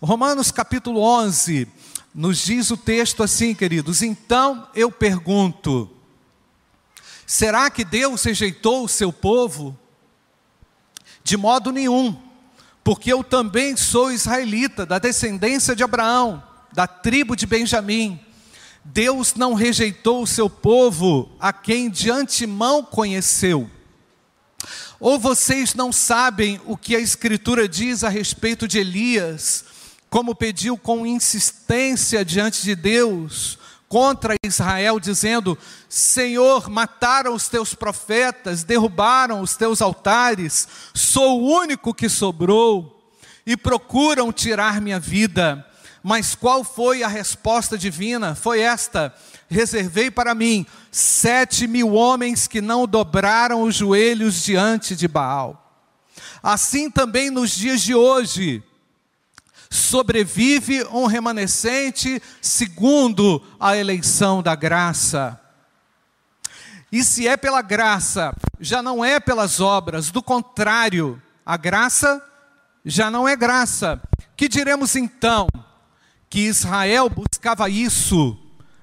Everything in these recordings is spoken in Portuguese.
Romanos capítulo 11 nos diz o texto assim, queridos: Então eu pergunto, será que Deus rejeitou o seu povo? De modo nenhum, porque eu também sou israelita, da descendência de Abraão, da tribo de Benjamim. Deus não rejeitou o seu povo, a quem de antemão conheceu. Ou vocês não sabem o que a Escritura diz a respeito de Elias, como pediu com insistência diante de Deus contra Israel, dizendo: Senhor, mataram os teus profetas, derrubaram os teus altares, sou o único que sobrou, e procuram tirar minha vida. Mas qual foi a resposta divina? Foi esta: reservei para mim sete mil homens que não dobraram os joelhos diante de Baal. Assim também nos dias de hoje, sobrevive um remanescente segundo a eleição da graça. E se é pela graça, já não é pelas obras, do contrário, a graça já não é graça. Que diremos então? Que Israel buscava isso,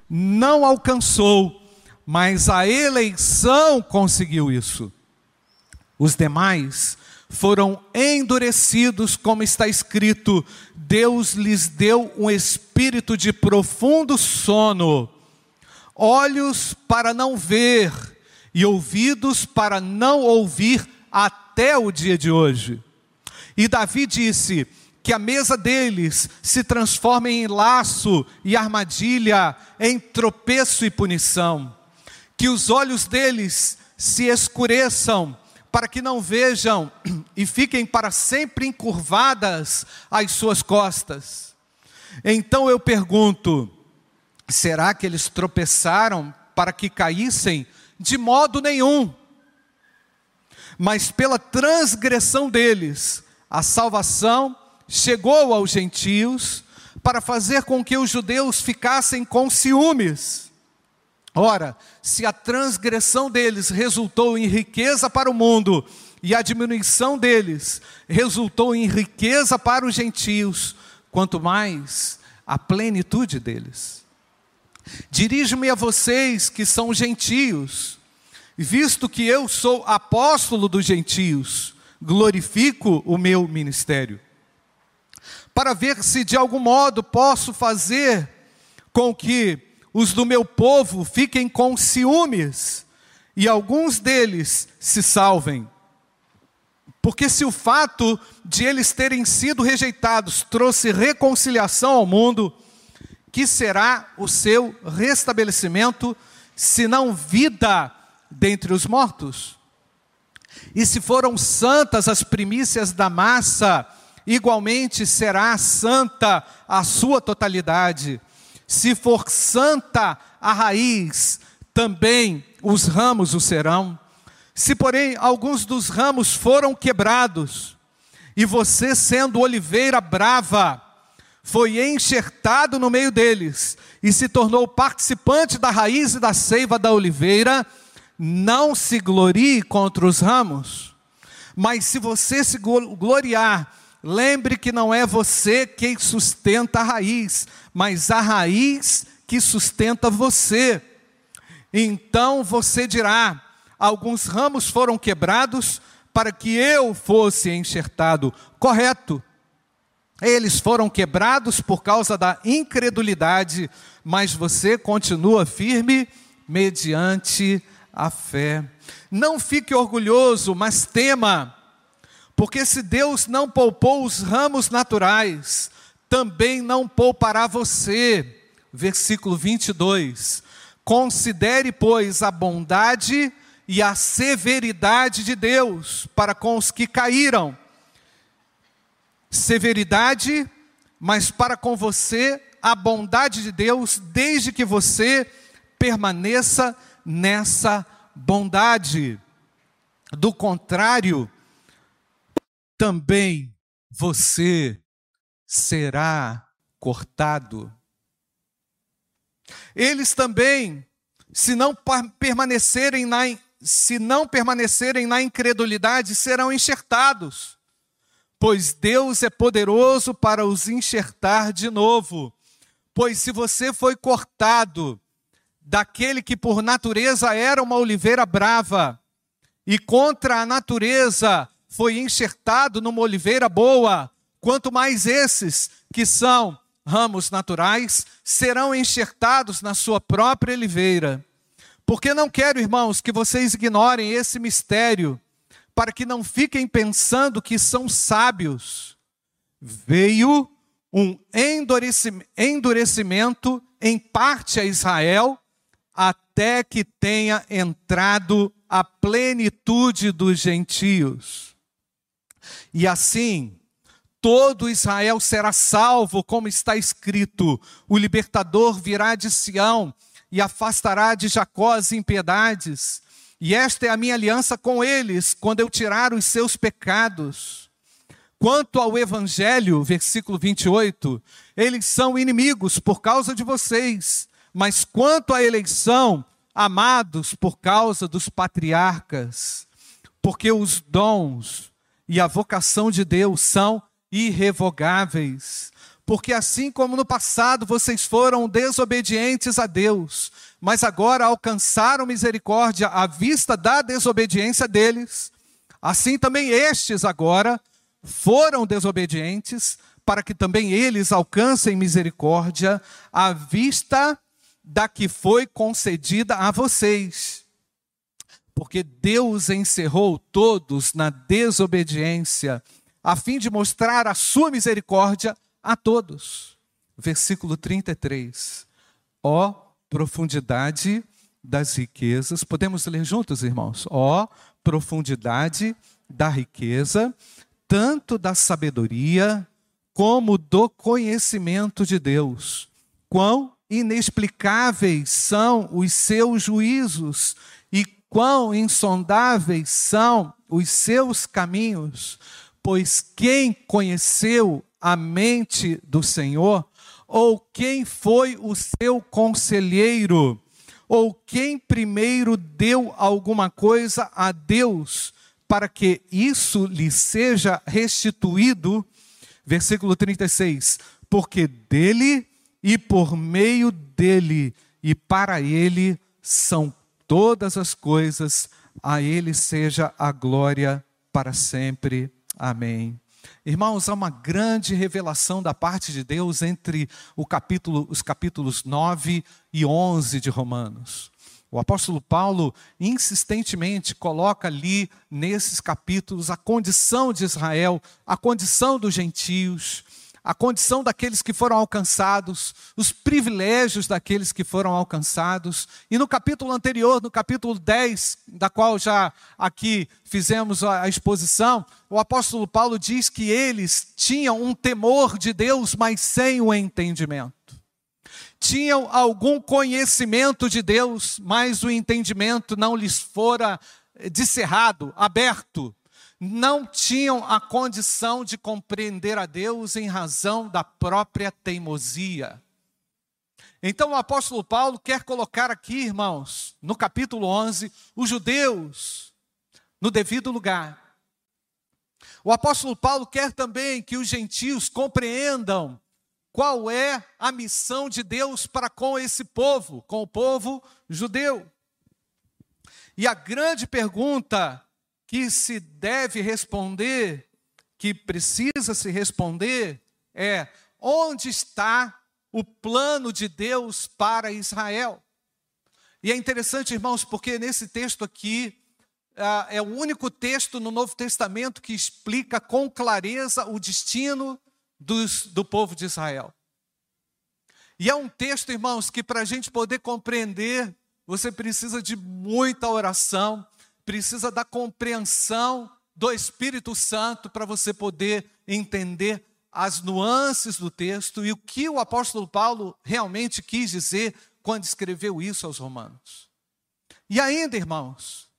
não alcançou, mas a eleição conseguiu isso. Os demais foram endurecidos, como está escrito: Deus lhes deu um espírito de profundo sono, olhos para não ver e ouvidos para não ouvir até o dia de hoje. E Davi disse: que a mesa deles se transforme em laço e armadilha, em tropeço e punição, que os olhos deles se escureçam para que não vejam e fiquem para sempre encurvadas as suas costas. Então eu pergunto: será que eles tropeçaram para que caíssem? De modo nenhum. Mas pela transgressão deles, a salvação chegou aos gentios para fazer com que os judeus ficassem com ciúmes. Ora, se a transgressão deles resultou em riqueza para o mundo, e a diminuição deles resultou em riqueza para os gentios, quanto mais a plenitude deles. Dirijo-me a vocês que são gentios, visto que eu sou apóstolo dos gentios, glorifico o meu ministério, para ver se de algum modo posso fazer com que os do meu povo fiquem com ciúmes e alguns deles se salvem. Porque se o fato de eles terem sido rejeitados trouxe reconciliação ao mundo, que será o seu restabelecimento, se não vida dentre os mortos? E se foram santas as primícias da massa, igualmente será santa a sua totalidade. Se for santa a raiz, também os ramos o serão. Se, porém, alguns dos ramos foram quebrados, e você, sendo oliveira brava, foi enxertado no meio deles, e se tornou participante da raiz e da seiva da oliveira, não se glorie contra os ramos. Mas se você se gloriar, lembre que não é você quem sustenta a raiz, mas a raiz que sustenta você. Então você dirá: alguns ramos foram quebrados para que eu fosse enxertado. Correto. Eles foram quebrados por causa da incredulidade, mas você continua firme mediante a fé. Não fique orgulhoso, mas tema, porque se Deus não poupou os ramos naturais, também não poupará você. Versículo 22. Considere, pois, a bondade e a severidade de Deus para com os que caíram. Severidade, mas para com você a bondade de Deus, desde que você permaneça nessa bondade. Do contrário, também você será cortado. Eles também, se não permanecerem na, se não permanecerem na incredulidade, serão enxertados. pois Deus é poderoso para os enxertar de novo. Pois se você foi cortado daquele que por natureza era uma oliveira brava, e contra a natureza foi enxertado numa oliveira boa, quanto mais esses que são ramos naturais serão enxertados na sua própria oliveira. Porque não quero, irmãos, que vocês ignorem esse mistério, para que não fiquem pensando que são sábios. Veio um endurecimento em parte a Israel, até que tenha entrado a plenitude dos gentios. E assim, todo Israel será salvo, como está escrito: o libertador virá de Sião e afastará de Jacó as impiedades. E esta é a minha aliança com eles, quando eu tirar os seus pecados. Quanto ao evangelho, versículo 28, eles são inimigos por causa de vocês, mas quanto à eleição, amados por causa dos patriarcas, porque os dons e a vocação de Deus são irrevogáveis. Porque assim como no passado vocês foram desobedientes a Deus, mas agora alcançaram misericórdia à vista da desobediência deles, assim também estes agora foram desobedientes, para que também eles alcancem misericórdia à vista da que foi concedida a vocês. Porque Deus encerrou todos na desobediência a fim de mostrar a sua misericórdia a todos. Versículo 33. Ó oh, profundidade das riquezas, podemos ler juntos, irmãos? Ó oh, profundidade da riqueza, tanto da sabedoria como do conhecimento de Deus. Quão inexplicáveis são os seus juízos e quão insondáveis são os seus caminhos Pois quem conheceu a mente do Senhor, ou quem foi o seu conselheiro, ou quem primeiro deu alguma coisa a Deus, para que isso lhe seja restituído? Versículo 36: Porque dele e por meio dele e para ele são todas as coisas, a ele seja a glória para sempre. Amém. Irmãos, há uma grande revelação da parte de Deus entre capítulo, os capítulos 9 e 11 de Romanos. O apóstolo Paulo insistentemente coloca ali nesses capítulos a condição de Israel, a condição dos gentios, a condição daqueles que foram alcançados, os privilégios daqueles que foram alcançados. E no capítulo anterior, no capítulo 10, da qual já aqui fizemos a exposição, o apóstolo Paulo diz que eles tinham um temor de Deus, mas sem o entendimento. Tinham algum conhecimento de Deus, mas o entendimento não lhes fora descerrado, aberto não tinham a condição de compreender a Deus em razão da própria teimosia. Então o apóstolo Paulo quer colocar aqui, irmãos, no capítulo 11, os judeus no devido lugar. O apóstolo Paulo quer também que os gentios compreendam qual é a missão de Deus para com esse povo, com o povo judeu. E a grande pergunta que se deve responder, que precisa se responder, é: onde está o plano de Deus para Israel? E é interessante, irmãos, porque nesse texto aqui, ah, é o único texto no Novo Testamento que explica com clareza o destino dos, do povo de Israel. E é um texto, irmãos, que para a gente poder compreender, você precisa de muita oração, precisa da compreensão do Espírito Santo para você poder entender as nuances do texto e o que o apóstolo Paulo realmente quis dizer quando escreveu isso aos Romanos. E ainda, irmãos,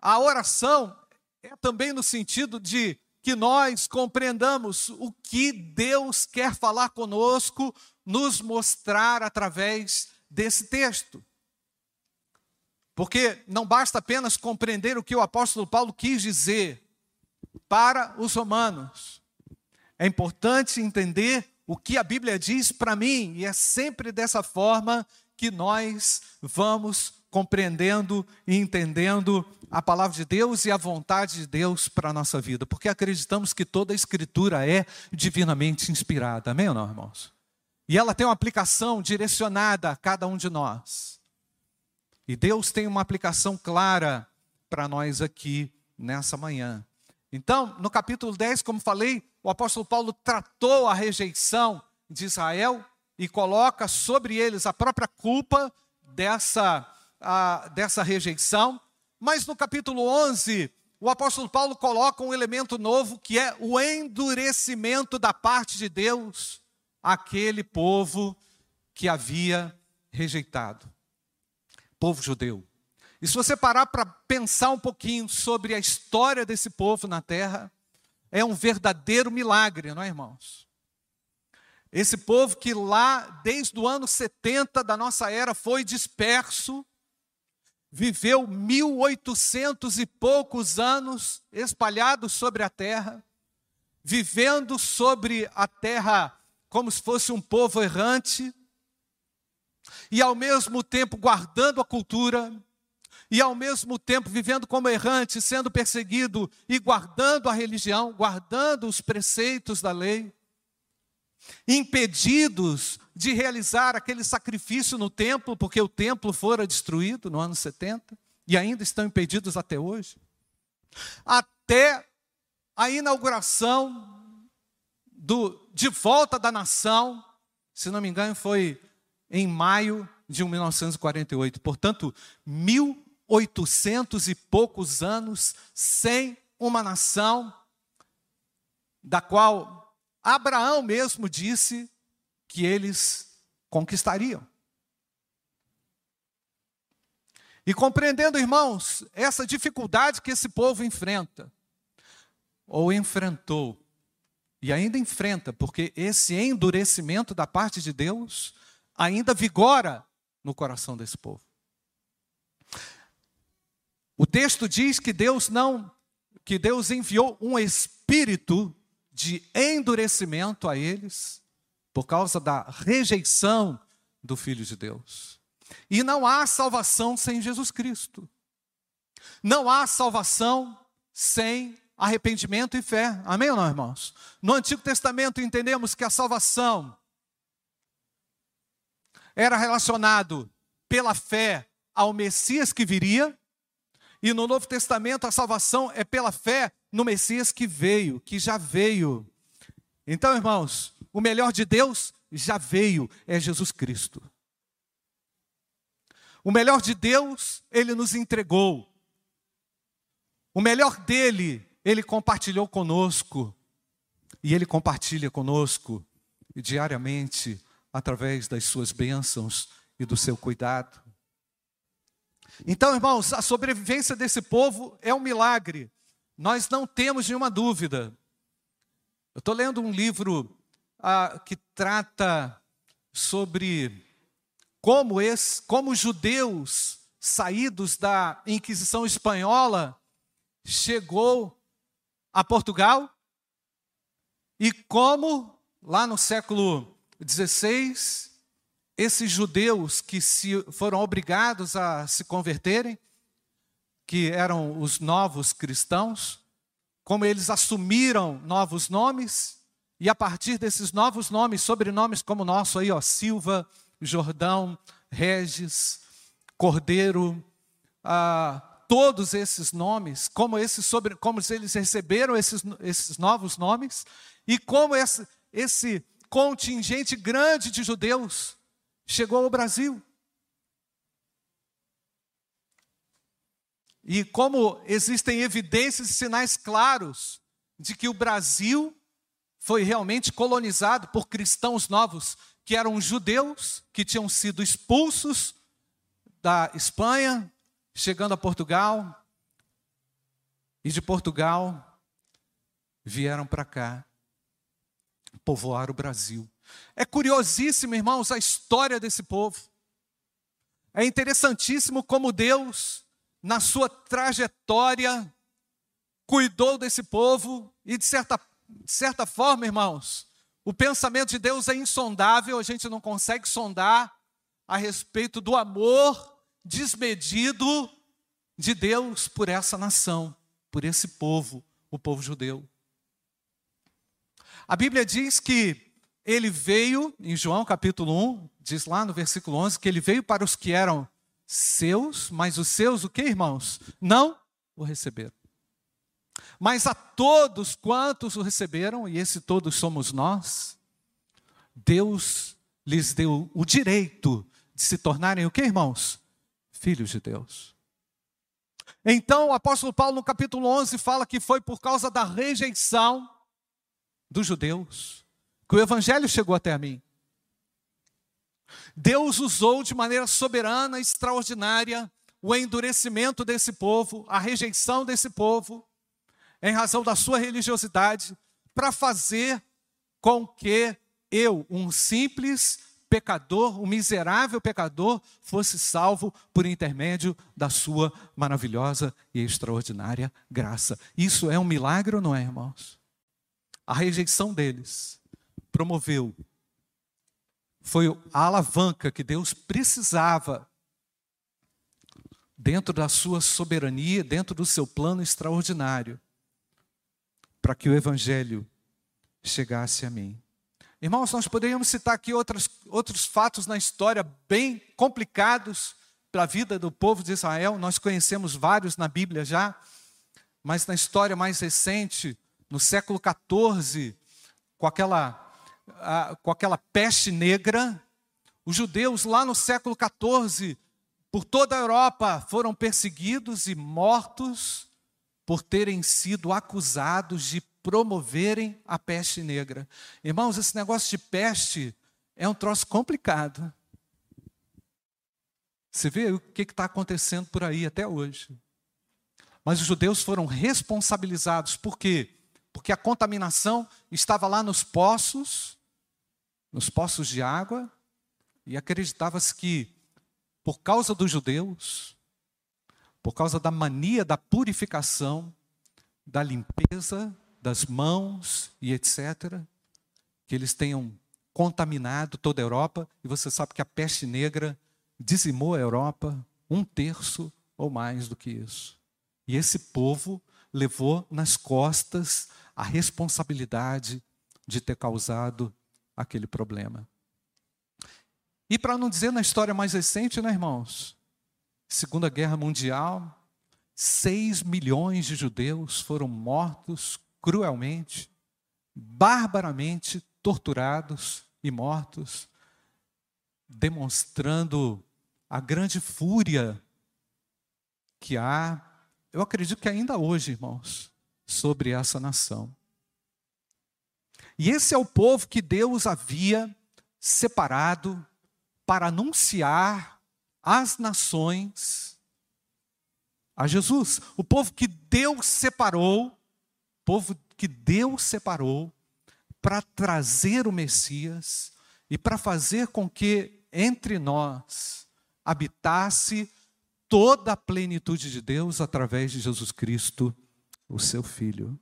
a oração é também no sentido de que nós compreendamos o que Deus quer falar conosco, nos mostrar através desse texto. Porque não basta apenas compreender o que o apóstolo Paulo quis dizer para os romanos, é importante entender o que a Bíblia diz para mim, e é sempre dessa forma que nós vamos compreendendo e entendendo a palavra de Deus e a vontade de Deus para a nossa vida, porque acreditamos que toda a Escritura é divinamente inspirada, amém ou não, irmãos? E ela tem uma aplicação direcionada a cada um de nós. E Deus tem uma aplicação clara para nós aqui nessa manhã. Então, no capítulo 10, como falei, o apóstolo Paulo tratou a rejeição de Israel e coloca sobre eles a própria culpa dessa, a, dessa rejeição. Mas no capítulo 11, o apóstolo Paulo coloca um elemento novo que é o endurecimento da parte de Deus àquele povo que havia rejeitado povo judeu. E se você parar para pensar um pouquinho sobre a história desse povo na terra, é um verdadeiro milagre, não é, irmãos? Esse povo que lá, desde o ano 70 da nossa era, foi disperso, viveu 1800 e poucos anos espalhados sobre a terra, vivendo sobre a terra como se fosse um povo errante, e ao mesmo tempo guardando a cultura, e ao mesmo tempo vivendo como errante, sendo perseguido e guardando a religião, guardando os preceitos da lei, impedidos de realizar aquele sacrifício no templo, porque o templo fora destruído no ano 70 e ainda estão impedidos até hoje. Até a inauguração do, de volta da nação, se não me engano, foi em maio de 1948. Portanto, 1800 e poucos anos sem uma nação da qual Abraão mesmo disse que eles conquistariam. E compreendendo, irmãos, essa dificuldade que esse povo enfrenta, ou enfrentou, e ainda enfrenta, porque esse endurecimento da parte de Deus ainda vigora no coração desse povo. O texto diz que Deus não que Deus enviou um espírito de endurecimento a eles por causa da rejeição do filho de Deus. E não há salvação sem Jesus Cristo. Não há salvação sem arrependimento e fé. Amém ou não, irmãos? No Antigo Testamento entendemos que a salvação era relacionado pela fé ao Messias que viria, e no Novo Testamento a salvação é pela fé no Messias que veio, que já veio. Então, irmãos, o melhor de Deus já veio, é Jesus Cristo. O melhor de Deus, ele nos entregou. O melhor dele, ele compartilhou conosco. E ele compartilha conosco diariamente através das suas bênçãos e do seu cuidado. Então, irmãos, a sobrevivência desse povo é um milagre, nós não temos nenhuma dúvida. Eu estou lendo um livro ah, que trata sobre como, esse, como os judeus saídos da Inquisição espanhola chegou a Portugal e como lá no século 16, esses judeus que se foram obrigados a se converterem, que eram os novos cristãos, como eles assumiram novos nomes, e a partir desses novos nomes, sobrenomes como o nosso aí, ó, Silva, Jordão, Regis, Cordeiro, ah, todos esses nomes, como, esses sobre, como eles receberam esses, esses novos nomes, e como esse, esse contingente grande de judeus chegou ao Brasil. E como existem evidências e sinais claros de que o Brasil foi realmente colonizado por cristãos novos, que eram judeus, que tinham sido expulsos da Espanha, chegando a Portugal, e de Portugal vieram para cá povoar o Brasil. É curiosíssimo, irmãos, a história desse povo. É interessantíssimo como Deus, na sua trajetória, cuidou desse povo e, de certa de certa forma, irmãos, o pensamento de Deus é insondável, a gente não consegue sondar a respeito do amor desmedido de Deus por essa nação, por esse povo, o povo judeu. A Bíblia diz que ele veio, em João capítulo 1, diz lá no versículo 11, que ele veio para os que eram seus, mas os seus, o que, irmãos? Não o receberam. Mas a todos quantos o receberam, e esse todos somos nós, Deus lhes deu o direito de se tornarem o que, irmãos? Filhos de Deus. Então, o apóstolo Paulo, no capítulo 11, fala que foi por causa da rejeição dos judeus que o evangelho chegou até a mim. Deus usou de maneira soberana, extraordinária, o endurecimento desse povo, a rejeição desse povo, em razão da sua religiosidade, para fazer com que eu, um simples pecador, um miserável pecador, fosse salvo por intermédio da sua maravilhosa e extraordinária graça. Isso é um milagre ou não é, irmãos? A rejeição deles promoveu foi a alavanca que Deus precisava dentro da sua soberania, dentro do seu plano extraordinário, para que o evangelho chegasse a mim. Irmãos, nós poderíamos citar aqui outros, outros fatos na história bem complicados para a vida do povo de Israel. Nós conhecemos vários na Bíblia já, mas na história mais recente, no século XIV, com aquela, a, com aquela peste negra, os judeus lá no século XIV, por toda a Europa, foram perseguidos e mortos por terem sido acusados de promoverem a peste negra. Irmãos, esse negócio de peste é um troço complicado. Você vê o que está acontecendo por aí até hoje. Mas os judeus foram responsabilizados, por quê? Porque a contaminação estava lá nos poços, nos poços de água, e acreditava-se que, por causa dos judeus, por causa da mania da purificação, da limpeza das mãos e etc., que eles tenham contaminado toda a Europa, e você sabe que a peste negra dizimou a Europa um terço ou mais do que isso. E esse povo levou nas costas a responsabilidade de ter causado aquele problema. E para não dizer na história mais recente, né, irmãos? Segunda Guerra Mundial, 6 milhões de judeus foram mortos cruelmente, barbaramente torturados e mortos, demonstrando a grande fúria que há, eu acredito que ainda hoje, irmãos, sobre essa nação. E esse é o povo que Deus havia separado para anunciar às nações a Jesus. O povo que Deus separou povo que Deus separou para trazer o Messias e para fazer com que entre nós habitasse toda a plenitude de Deus através de Jesus Cristo, o seu Filho.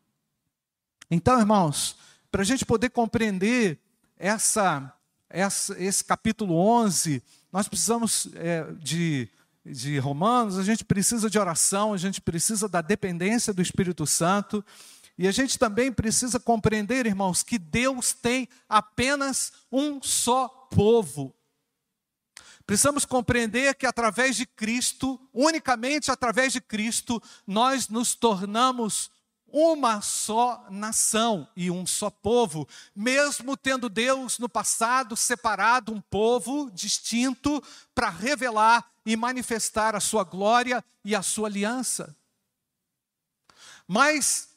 Então, irmãos, para a gente poder compreender essa, essa, esse capítulo 11, nós precisamos é, de, de Romanos, a gente precisa de oração, a gente precisa da dependência do Espírito Santo. E a gente também precisa compreender, irmãos, que Deus tem apenas um só povo. Precisamos compreender que através de Cristo, unicamente através de Cristo, nós nos tornamos uma só nação e um só povo, mesmo tendo Deus no passado separado um povo distinto para revelar e manifestar a sua glória e a sua aliança. Mas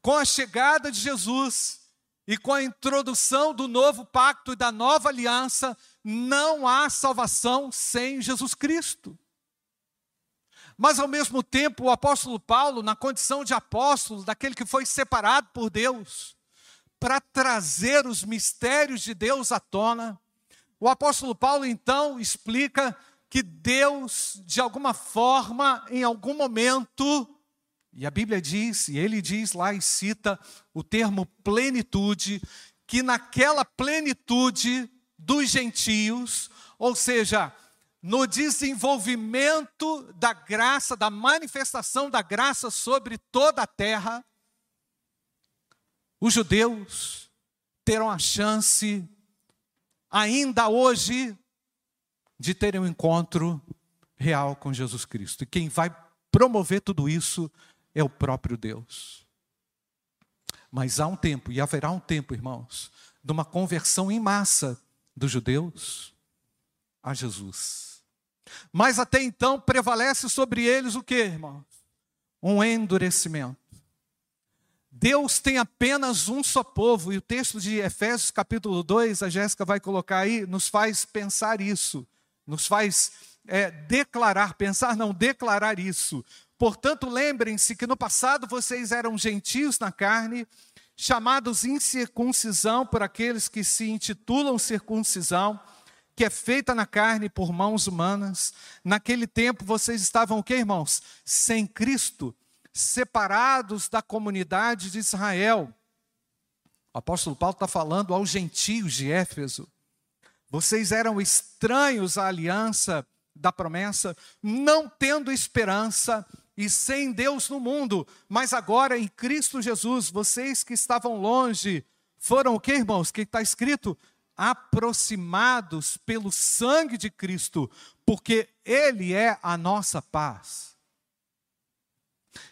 com a chegada de Jesus e com a introdução do novo pacto e da nova aliança, não há salvação sem Jesus Cristo. Mas ao mesmo tempo, o apóstolo Paulo, na condição de apóstolo, daquele que foi separado por Deus, para trazer os mistérios de Deus à tona, o apóstolo Paulo então explica que Deus, de alguma forma, em algum momento, E a Bíblia diz, e ele diz lá e cita o termo plenitude, que naquela plenitude dos gentios, ou seja, no desenvolvimento da graça, da manifestação da graça sobre toda a terra, os judeus terão a chance, ainda hoje, de terem um encontro real com Jesus Cristo. E quem vai promover tudo isso é o próprio Deus. Mas há um tempo, e haverá um tempo, irmãos, de uma conversão em massa dos judeus a Jesus. Mas até então prevalece sobre eles o que, irmãos? Um endurecimento. Deus tem apenas um só povo, e o texto de Efésios capítulo 2, a Jéssica vai colocar aí, nos faz pensar isso, nos faz é, declarar, pensar não, declarar isso. Portanto, lembrem-se que no passado vocês eram gentios na carne, chamados incircuncisão por aqueles que se intitulam circuncisão, que é feita na carne por mãos humanas. Naquele tempo vocês estavam o que, irmãos? Sem Cristo, separados da comunidade de Israel. O apóstolo Paulo está falando aos gentios de Éfeso. Vocês eram estranhos à aliança da promessa, não tendo esperança e sem Deus no mundo, mas agora em Cristo Jesus, vocês que estavam longe, foram o que, irmãos? Que está escrito? Aproximados pelo sangue de Cristo, porque Ele é a nossa paz.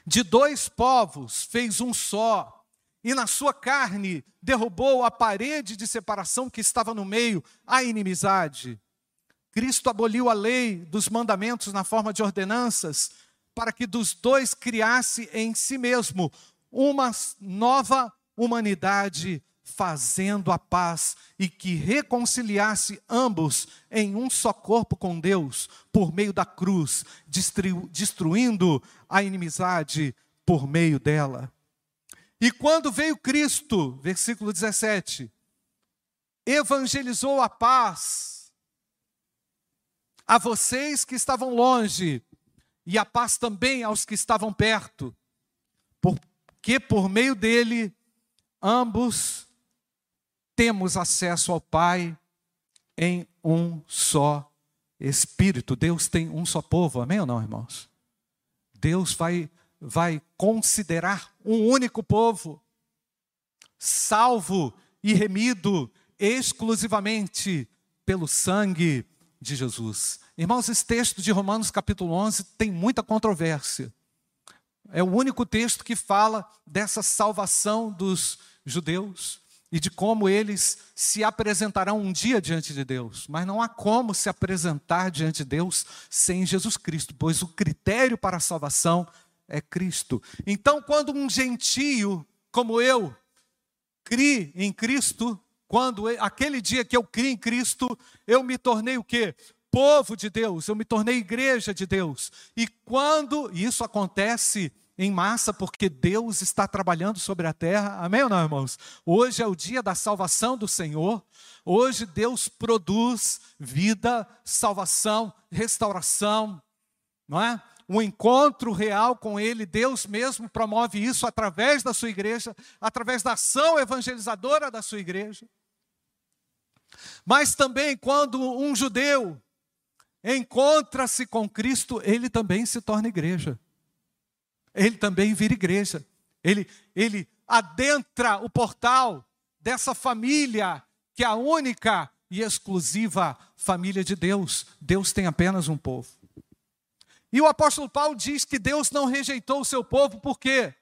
De dois povos fez um só, e na sua carne derrubou a parede de separação que estava no meio, a inimizade. Cristo aboliu a lei dos mandamentos na forma de ordenanças, para que dos dois criasse em si mesmo uma nova humanidade, fazendo a paz e que reconciliasse ambos em um só corpo com Deus, por meio da cruz, destruindo a inimizade por meio dela. E quando veio Cristo, versículo 17, evangelizou a paz a vocês que estavam longe, e a paz também aos que estavam perto, porque por meio dele ambos temos acesso ao Pai em um só Espírito. Deus tem um só povo, amém ou não, irmãos? Deus vai, vai considerar um único povo, salvo e remido exclusivamente pelo sangue de Jesus. Irmãos, esse texto de Romanos capítulo 11 tem muita controvérsia. É o único texto que fala dessa salvação dos judeus e de como eles se apresentarão um dia diante de Deus. Mas não há como se apresentar diante de Deus sem Jesus Cristo, pois o critério para a salvação é Cristo. Então, quando um gentio como eu crie em Cristo, quando aquele dia que eu criei em Cristo, eu me tornei o quê? Povo de Deus, eu me tornei igreja de Deus. E quando isso acontece em massa, porque Deus está trabalhando sobre a terra, amém ou não, irmãos? Hoje é o dia da salvação do Senhor. Hoje Deus produz vida, salvação, restauração, não é? um encontro real com Ele, Deus mesmo promove isso através da sua igreja, através da ação evangelizadora da sua igreja. Mas também quando um judeu encontra-se com Cristo, ele também se torna igreja. Ele também vira igreja. Ele, ele adentra o portal dessa família que é a única e exclusiva família de Deus. Deus tem apenas um povo. E o apóstolo Paulo diz que Deus não rejeitou o seu povo, por quê?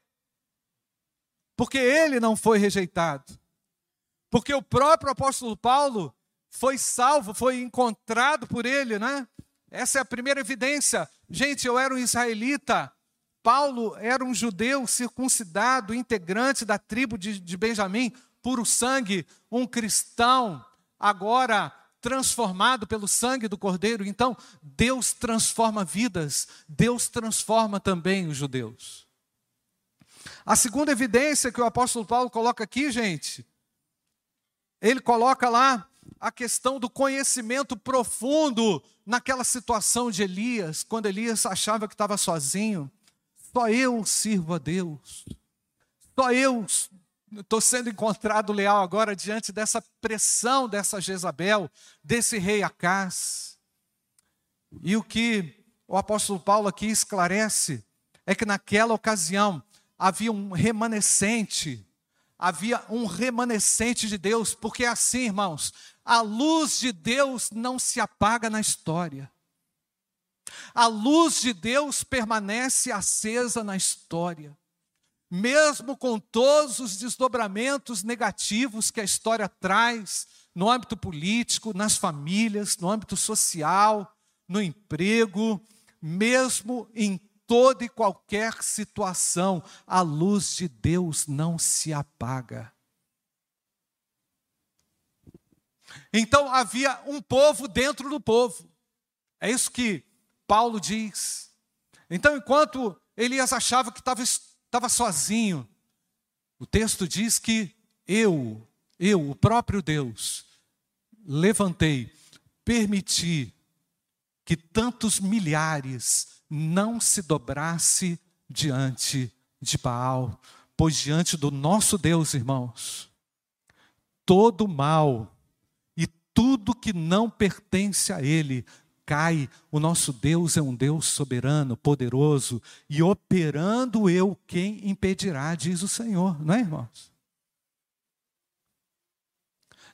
Porque ele não foi rejeitado. Porque o próprio apóstolo Paulo foi salvo, foi encontrado por ele, né? Essa é a primeira evidência. Gente, eu era um israelita, Paulo era um judeu circuncidado, integrante da tribo de, de Benjamim, puro sangue, um cristão, agora transformado pelo sangue do Cordeiro. Então, Deus transforma vidas, Deus transforma também os judeus. A segunda evidência que o apóstolo Paulo coloca aqui, gente, ele coloca lá a questão do conhecimento profundo naquela situação de Elias, quando Elias achava que estava sozinho. só eu sirvo a Deus. Só eu estou sendo encontrado leal agora diante dessa pressão dessa Jezabel, desse rei Acás. E o que o apóstolo Paulo aqui esclarece é que naquela ocasião havia um remanescente, havia um remanescente de Deus, porque é assim, irmãos, a luz de Deus não se apaga na história. A luz de Deus permanece acesa na história. Mesmo com todos os desdobramentos negativos que a história traz no âmbito político, nas famílias, no âmbito social, no emprego, mesmo em toda e qualquer situação, a luz de Deus não se apaga. Então havia um povo dentro do povo. É isso que Paulo diz. Então, enquanto Elias achava que estava, estava sozinho, o texto diz que eu, eu, o próprio Deus, levantei, permiti que tantos milhares não se dobrasse diante de Baal, pois diante do nosso Deus, irmãos, todo mal e tudo que não pertence a Ele cai. O nosso Deus é um Deus soberano, poderoso, e operando eu, quem impedirá, diz o Senhor, não é, irmãos?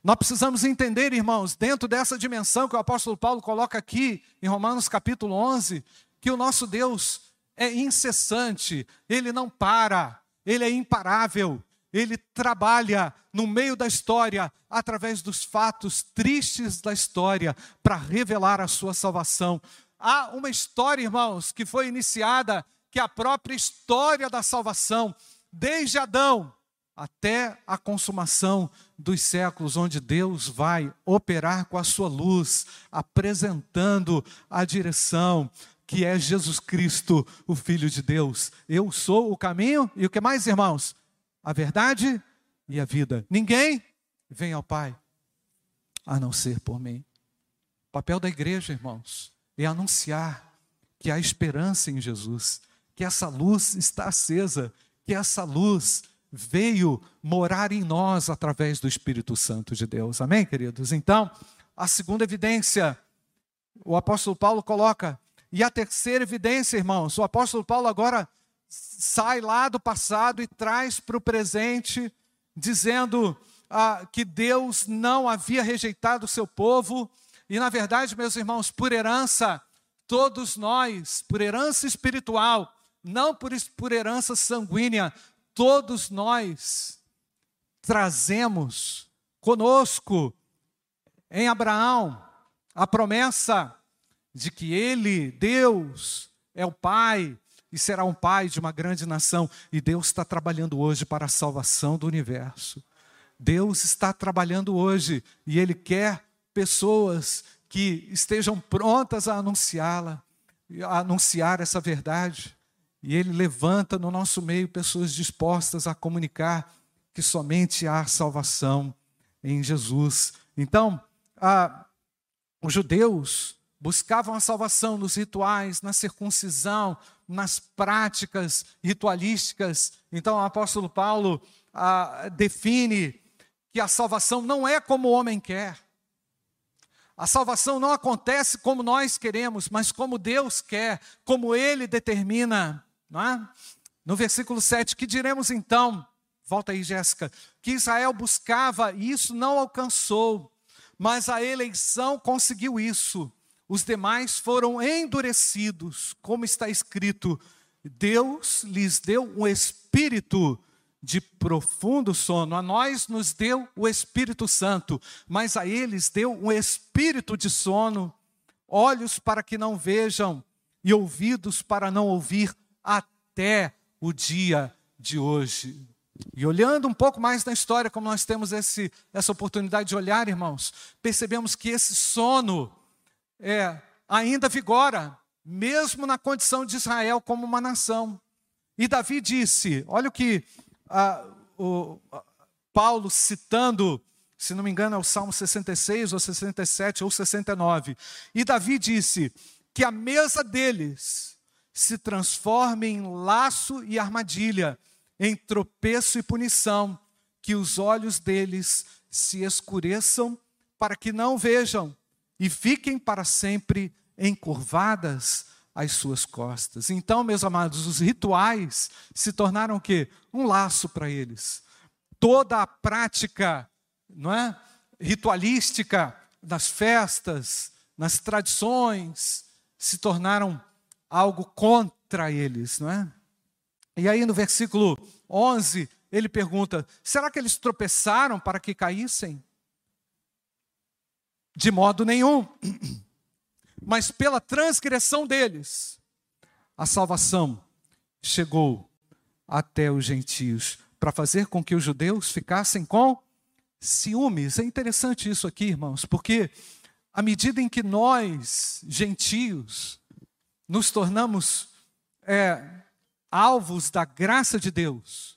Nós precisamos entender, irmãos, dentro dessa dimensão que o apóstolo Paulo coloca aqui em Romanos capítulo 11, que o nosso Deus é incessante, ele não para, ele é imparável, ele trabalha no meio da história, através dos fatos tristes da história, para revelar a sua salvação. Há uma história, irmãos, que foi iniciada, que é a própria história da salvação, desde Adão até a consumação dos séculos, onde Deus vai operar com a sua luz, apresentando a direção, que é Jesus Cristo, o Filho de Deus. Eu sou o caminho e o que mais, irmãos? a verdade e a vida. Ninguém vem ao Pai a não ser por mim. O papel da igreja, irmãos, é anunciar que há esperança em Jesus, que essa luz está acesa, que essa luz veio morar em nós através do Espírito Santo de Deus. Amém, queridos? Então, a segunda evidência, o apóstolo Paulo coloca, e a terceira evidência, irmãos, o apóstolo Paulo agora sai lá do passado e traz para o presente, dizendo ah, que Deus não havia rejeitado o seu povo, e na verdade, meus irmãos, por herança, todos nós, por herança espiritual, não por, por herança sanguínea, todos nós trazemos conosco em Abraão a promessa de que ele, Deus, é o Pai e será um pai de uma grande nação. E Deus está trabalhando hoje para a salvação do universo. Deus está trabalhando hoje e Ele quer pessoas que estejam prontas a anunciá-la, a anunciar essa verdade. E Ele levanta no nosso meio pessoas dispostas a comunicar que somente há salvação em Jesus. Então, a, os judeus buscavam a salvação nos rituais, na circuncisão, nas práticas ritualísticas. Então, o apóstolo Paulo ah, define que a salvação não é como o homem quer. A salvação não acontece como nós queremos, mas como Deus quer, como Ele determina. É? No versículo 7, que diremos então? Volta aí, Jéssica. Que Israel buscava e isso não alcançou, mas a eleição conseguiu isso os demais foram endurecidos, como está escrito: Deus lhes deu um espírito de profundo sono. A nós nos deu o Espírito Santo, mas a eles deu um espírito de sono, olhos para que não vejam e ouvidos para não ouvir até o dia de hoje. E olhando um pouco mais na história, como nós temos esse, essa oportunidade de olhar, irmãos, percebemos que esse sono é, ainda vigora, mesmo na condição de Israel como uma nação. E Davi disse: olha o que ah, o, Paulo citando, se não me engano, é o Salmo 66, ou 67, ou 69. E Davi disse que a mesa deles se transforme em laço e armadilha, em tropeço e punição, que os olhos deles se escureçam para que não vejam e fiquem para sempre encurvadas as suas costas. Então, meus amados, os rituais se tornaram o quê? Um laço para eles. Toda a prática, não é? ritualística nas festas, nas tradições, se tornaram algo contra eles, não é? E aí no versículo 11, ele pergunta: será que eles tropeçaram para que caíssem? De modo nenhum. Mas pela transgressão deles, a salvação chegou até os gentios, para fazer com que os judeus ficassem com ciúmes. É interessante isso aqui, irmãos, porque à medida em que nós, gentios, nos tornamos é, alvos da graça de Deus,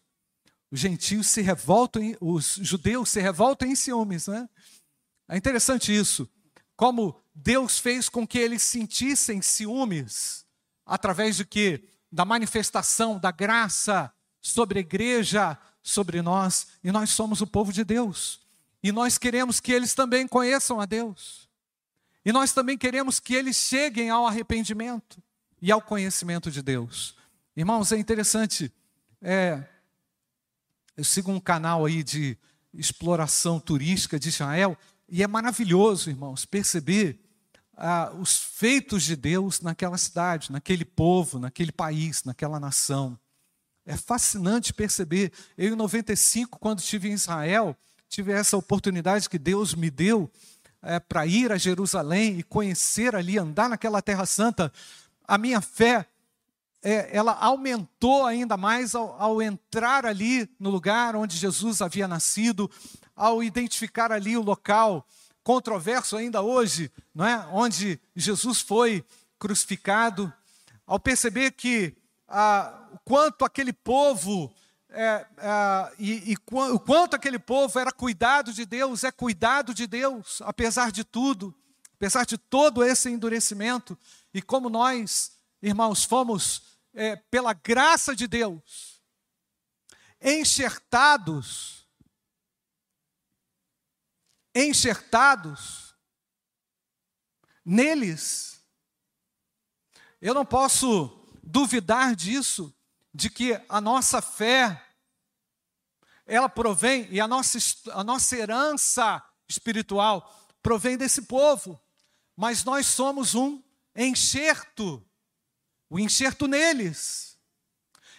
os gentios se revoltam, os judeus se revoltam em ciúmes, né? É interessante isso, como Deus fez com que eles sentissem ciúmes através de que da manifestação da graça sobre a igreja, sobre nós, e nós somos o povo de Deus. E nós queremos que eles também conheçam a Deus. E nós também queremos que eles cheguem ao arrependimento e ao conhecimento de Deus. Irmãos, é interessante. É, eu sigo um canal aí de exploração turística de Israel e é maravilhoso, irmãos, perceber ah, os feitos de Deus naquela cidade, naquele povo, naquele país, naquela nação. É fascinante perceber. Eu, em 95, quando estive em Israel, tive essa oportunidade que Deus me deu é, para ir a Jerusalém e conhecer ali, andar naquela Terra Santa. A minha fé, é, ela aumentou ainda mais ao, ao entrar ali no lugar onde Jesus havia nascido, ao identificar ali o local controverso ainda hoje, não é? onde Jesus foi crucificado, ao perceber que ah, quanto aquele povo é, é, e, e o quanto aquele povo era cuidado de Deus, é cuidado de Deus, apesar de tudo, apesar de todo esse endurecimento, e como nós, irmãos, fomos, é, pela graça de Deus, enxertados, enxertados neles, eu não posso duvidar disso, de que a nossa fé, ela provém, e a nossa, a nossa herança espiritual provém desse povo, mas nós somos um enxerto, o enxerto neles.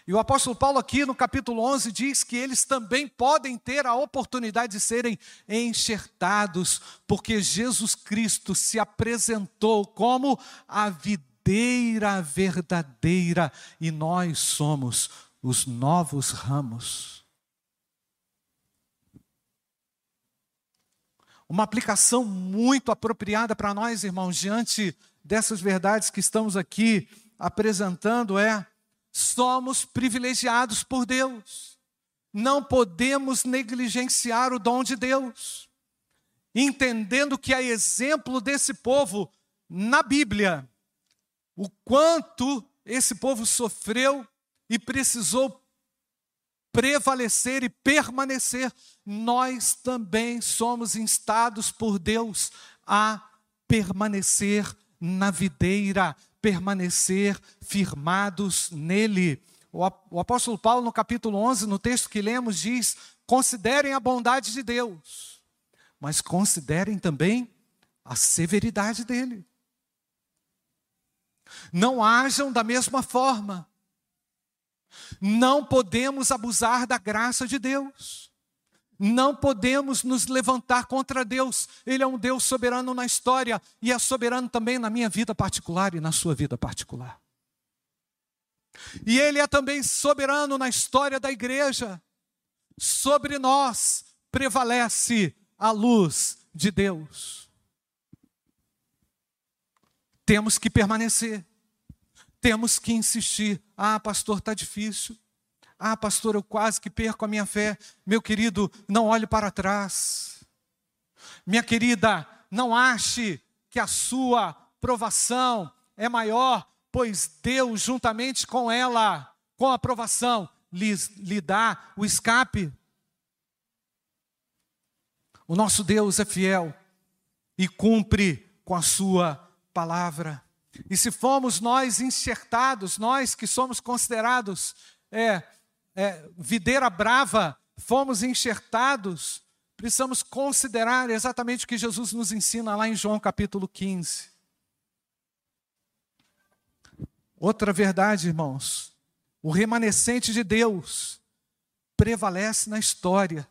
E o apóstolo Paulo, aqui no capítulo 11, diz que eles também podem ter a oportunidade de serem enxertados, porque Jesus Cristo se apresentou como a videira verdadeira e nós somos os novos ramos. Uma aplicação muito apropriada para nós, irmãos, diante dessas verdades que estamos aqui apresentando é: somos privilegiados por Deus. Não podemos negligenciar o dom de Deus. Entendendo que, a exemplo desse povo, na Bíblia, o quanto esse povo sofreu e precisou prevalecer e permanecer, nós também somos instados por Deus a permanecer na videira, permanecer firmados nele. O apóstolo Paulo, no capítulo 11, no texto que lemos, diz: considerem a bondade de Deus, mas considerem também a severidade dele. Não hajam da mesma forma. Não podemos abusar da graça de Deus. Não podemos nos levantar contra Deus. Ele é um Deus soberano na história e é soberano também na minha vida particular e na sua vida particular. E Ele é também soberano na história da igreja. Sobre nós prevalece a luz de Deus. Temos que permanecer. Temos que insistir. Ah, pastor, está difícil. Ah, pastor, eu quase que perco a minha fé. Meu querido, não olhe para trás. Minha querida, não ache que a sua provação é maior pois Deus, juntamente com ela, com a aprovação, lhe, lhe dá o escape. O nosso Deus é fiel e cumpre com a sua palavra. E se formos nós enxertados, nós que somos considerados é, é, videira brava, fomos enxertados, precisamos considerar exatamente o que Jesus nos ensina lá em João capítulo 15. Outra verdade, irmãos, o remanescente de Deus prevalece na história.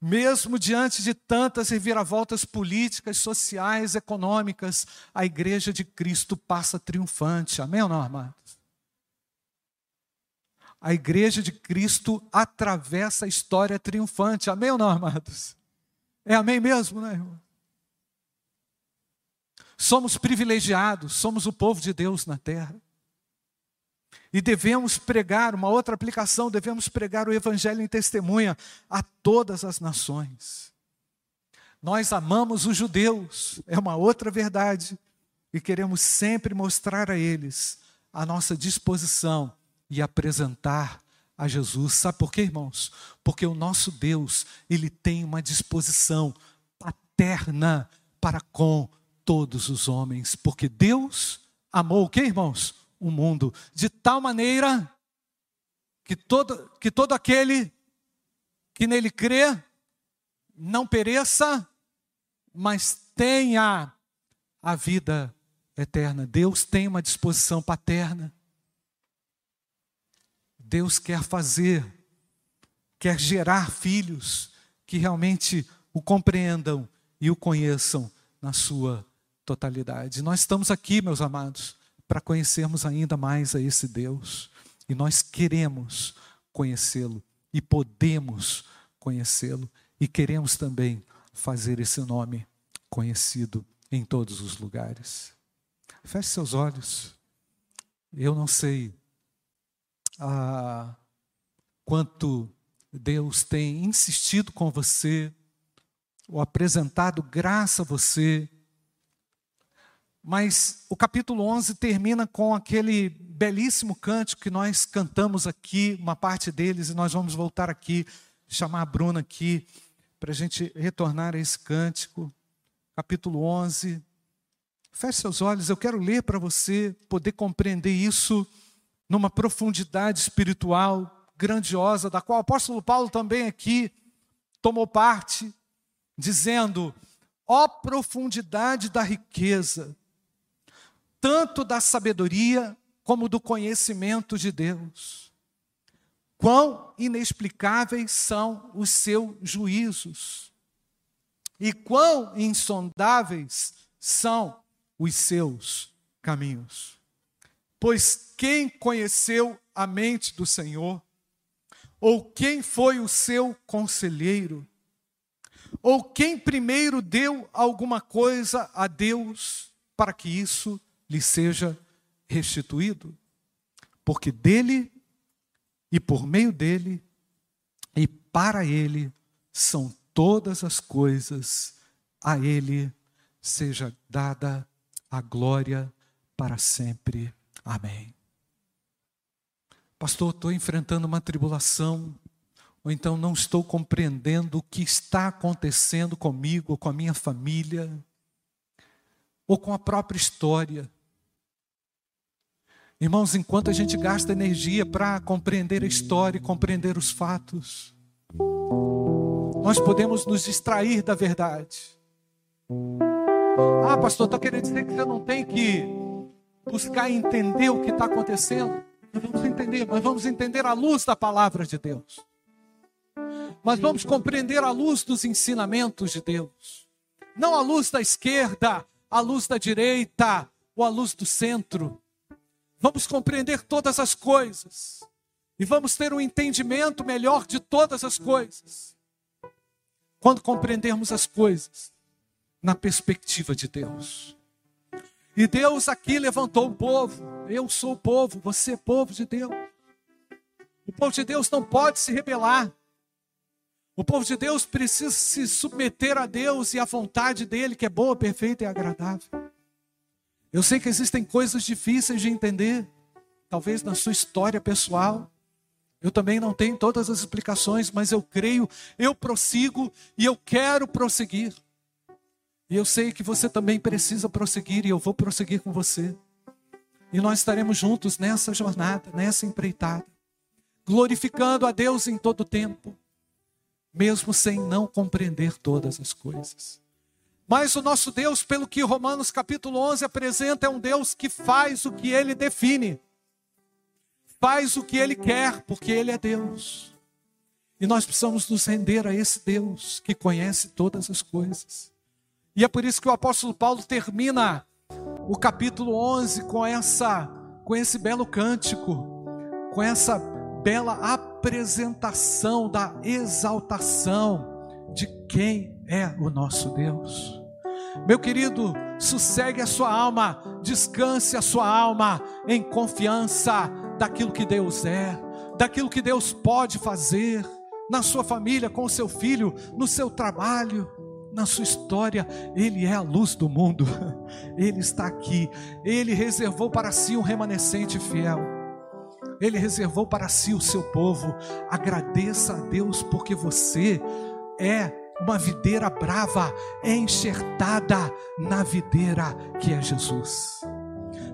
Mesmo diante de tantas reviravoltas políticas, sociais, econômicas, a igreja de Cristo passa triunfante. Amém ou não, amados? A igreja de Cristo atravessa a história triunfante. Amém ou não, amados? É amém mesmo, né, irmão? Somos privilegiados, somos o povo de Deus na terra. E devemos pregar, uma outra aplicação, devemos pregar o Evangelho em testemunha a todas as nações. Nós amamos os judeus, é uma outra verdade, e queremos sempre mostrar a eles a nossa disposição e apresentar a Jesus. Sabe por quê, irmãos? Porque o nosso Deus, ele tem uma disposição paterna para com todos os homens, porque Deus amou o que, irmãos? o mundo, de tal maneira que todo, que todo aquele que nele crê não pereça, mas tenha a vida eterna. Deus tem uma disposição paterna. Deus quer fazer, quer gerar filhos que realmente o compreendam e o conheçam na sua totalidade. Nós estamos aqui, meus amados, para conhecermos ainda mais a esse Deus. E nós queremos conhecê-lo e podemos conhecê-lo e queremos também fazer esse nome conhecido em todos os lugares. Feche seus olhos. Eu não sei ah, quanto Deus tem insistido com você, ou apresentado graça a você, mas o capítulo 11 termina com aquele belíssimo cântico que nós cantamos aqui, uma parte deles, e nós vamos voltar aqui, chamar a Bruna aqui, para a gente retornar a esse cântico. Capítulo 11. Feche seus olhos, eu quero ler para você poder compreender isso numa profundidade espiritual grandiosa, da qual o apóstolo Paulo também aqui tomou parte, dizendo: ó profundidade da riqueza tanto da sabedoria como do conhecimento de Deus. Quão inexplicáveis são os seus juízos, e quão insondáveis são os seus caminhos. Pois quem conheceu a mente do Senhor? Ou quem foi o seu conselheiro? Ou quem primeiro deu alguma coisa a Deus para que isso lhe seja restituído, porque dele e por meio dele e para ele são todas as coisas, a ele seja dada a glória para sempre. Amém. Pastor, estou enfrentando uma tribulação, ou então não estou compreendendo o que está acontecendo comigo, ou com a minha família, ou com a própria história. Irmãos, enquanto a gente gasta energia para compreender a história e compreender os fatos, nós podemos nos distrair da verdade. Ah, pastor, está querendo dizer que você não tem que buscar entender o que está acontecendo? Vamos entender, mas vamos entender a luz da palavra de Deus. Mas vamos compreender a luz dos ensinamentos de Deus. Não a luz da esquerda, a luz da direita ou a luz do centro vamos compreender todas as coisas e vamos ter um entendimento melhor de todas as coisas. Quando compreendermos as coisas na perspectiva de Deus. E Deus aqui levantou o povo. Eu sou o povo, você é povo de Deus. O povo de Deus não pode se rebelar. O povo de Deus precisa se submeter a Deus e à vontade dele, que é boa, perfeita e agradável. Eu sei que existem coisas difíceis de entender, talvez na sua história pessoal. Eu também não tenho todas as explicações, mas eu creio, eu prossigo e eu quero prosseguir. E eu sei que você também precisa prosseguir e eu vou prosseguir com você. E nós estaremos juntos nessa jornada, nessa empreitada, glorificando a Deus em todo tempo, mesmo sem não compreender todas as coisas. Mas o nosso Deus, pelo que Romanos capítulo 11 apresenta, é um Deus que faz o que ele define. Faz o que ele quer, porque ele é Deus. E nós precisamos nos render a esse Deus que conhece todas as coisas. E é por isso que o apóstolo Paulo termina o capítulo 11 com essa com esse belo cântico, com essa bela apresentação da exaltação de quem é o nosso Deus. Meu querido, sossegue a sua alma, descanse a sua alma em confiança daquilo que Deus é, daquilo que Deus pode fazer na sua família, com o seu filho, no seu trabalho na sua história, Ele é a luz do mundo, Ele está aqui, Ele reservou para si um remanescente fiel, Ele reservou para si o seu povo. Agradeça a Deus, porque você é uma videira brava, é enxertada na videira que é Jesus.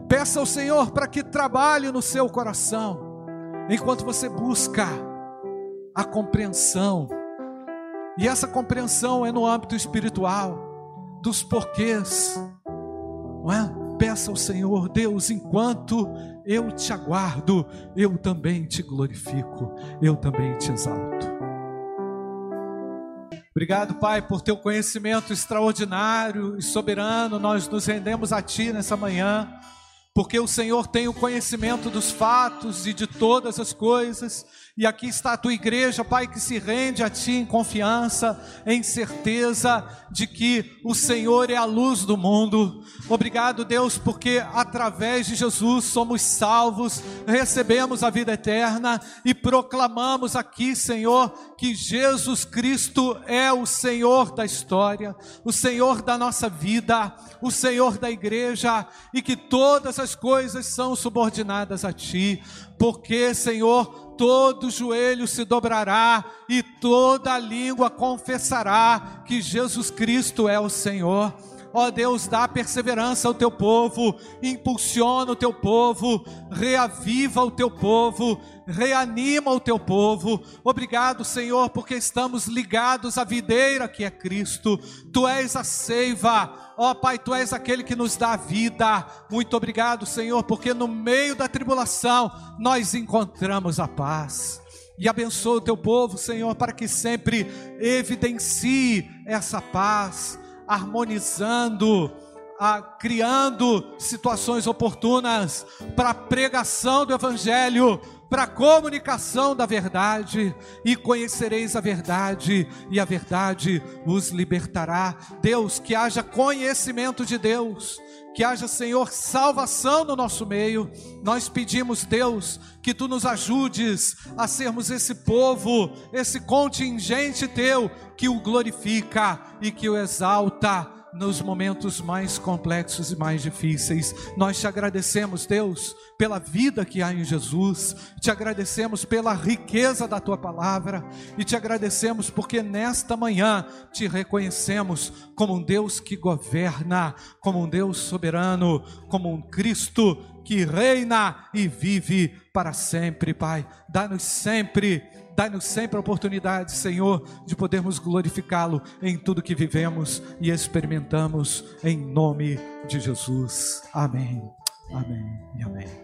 Peça ao Senhor para que trabalhe no seu coração, enquanto você busca a compreensão e essa compreensão é no âmbito espiritual, dos porquês. Não é? Peça ao Senhor, Deus, enquanto eu te aguardo, eu também te glorifico, eu também te exalto. Obrigado, Pai, por teu conhecimento extraordinário e soberano. Nós nos rendemos a Ti nessa manhã, porque o Senhor tem o conhecimento dos fatos e de todas as coisas e aqui está a tua igreja, Pai, que se rende a Ti em confiança, em certeza de que o Senhor é a luz do mundo. Obrigado, Deus, porque através de Jesus somos salvos, recebemos a vida eterna e proclamamos aqui, Senhor, que Jesus Cristo é o Senhor da história, o Senhor da nossa vida, o Senhor da igreja e que todas as coisas são subordinadas a Ti, porque, Senhor, todo joelho se dobrará e toda língua confessará que Jesus Cristo é o Senhor. Ó Deus, dá perseverança ao teu povo, impulsiona o teu povo, reaviva o teu povo, reanima o teu povo. Obrigado, Senhor, porque estamos ligados à videira que é Cristo. Tu és a seiva. Ó oh, Pai, tu és aquele que nos dá vida. Muito obrigado, Senhor, porque no meio da tribulação nós encontramos a paz. E abençoa o teu povo, Senhor, para que sempre evidencie essa paz harmonizando, a, criando situações oportunas para a pregação do Evangelho, para a comunicação da verdade, e conhecereis a verdade, e a verdade os libertará. Deus, que haja conhecimento de Deus, que haja, Senhor, salvação no nosso meio. Nós pedimos, Deus, que tu nos ajudes a sermos esse povo, esse contingente teu que o glorifica e que o exalta nos momentos mais complexos e mais difíceis. Nós te agradecemos, Deus, pela vida que há em Jesus, te agradecemos pela riqueza da tua palavra e te agradecemos porque nesta manhã te reconhecemos como um Deus que governa, como um Deus soberano, como um Cristo que reina e vive para sempre, Pai. Dá-nos sempre Dai-nos sempre a oportunidade, Senhor, de podermos glorificá-lo em tudo que vivemos e experimentamos, em nome de Jesus. Amém. Amém e amém.